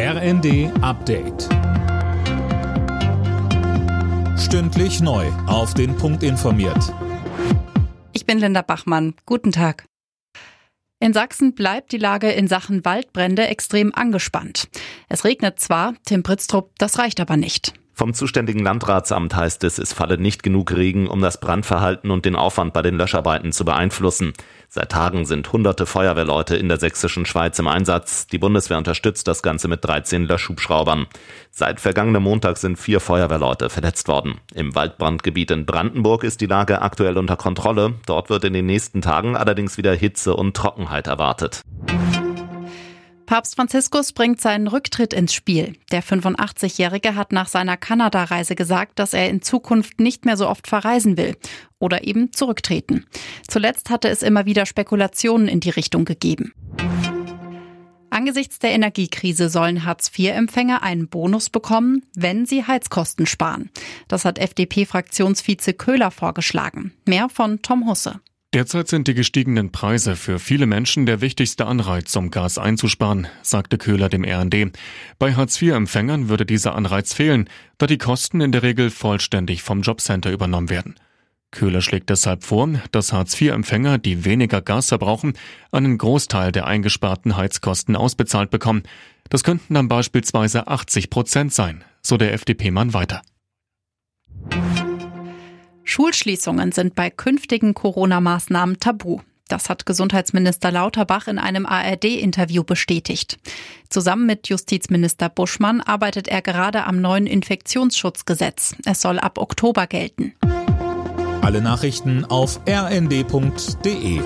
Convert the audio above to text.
RND Update. Stündlich neu. Auf den Punkt informiert. Ich bin Linda Bachmann. Guten Tag. In Sachsen bleibt die Lage in Sachen Waldbrände extrem angespannt. Es regnet zwar, Tim Britztrup, das reicht aber nicht. Vom zuständigen Landratsamt heißt es, es falle nicht genug Regen, um das Brandverhalten und den Aufwand bei den Löscharbeiten zu beeinflussen. Seit Tagen sind hunderte Feuerwehrleute in der sächsischen Schweiz im Einsatz. Die Bundeswehr unterstützt das Ganze mit 13 Löschhubschraubern. Seit vergangenem Montag sind vier Feuerwehrleute verletzt worden. Im Waldbrandgebiet in Brandenburg ist die Lage aktuell unter Kontrolle. Dort wird in den nächsten Tagen allerdings wieder Hitze und Trockenheit erwartet. Papst Franziskus bringt seinen Rücktritt ins Spiel. Der 85-Jährige hat nach seiner Kanada-Reise gesagt, dass er in Zukunft nicht mehr so oft verreisen will oder eben zurücktreten. Zuletzt hatte es immer wieder Spekulationen in die Richtung gegeben. Angesichts der Energiekrise sollen Hartz-IV-Empfänger einen Bonus bekommen, wenn sie Heizkosten sparen. Das hat FDP-Fraktionsvize Köhler vorgeschlagen. Mehr von Tom Husse. Derzeit sind die gestiegenen Preise für viele Menschen der wichtigste Anreiz, um Gas einzusparen, sagte Köhler dem RND. Bei Hartz-IV-Empfängern würde dieser Anreiz fehlen, da die Kosten in der Regel vollständig vom Jobcenter übernommen werden. Köhler schlägt deshalb vor, dass Hartz-IV-Empfänger, die weniger Gas verbrauchen, einen Großteil der eingesparten Heizkosten ausbezahlt bekommen. Das könnten dann beispielsweise 80 Prozent sein, so der FDP-Mann weiter. Schulschließungen sind bei künftigen Corona-Maßnahmen tabu. Das hat Gesundheitsminister Lauterbach in einem ARD-Interview bestätigt. Zusammen mit Justizminister Buschmann arbeitet er gerade am neuen Infektionsschutzgesetz. Es soll ab Oktober gelten. Alle Nachrichten auf rnd.de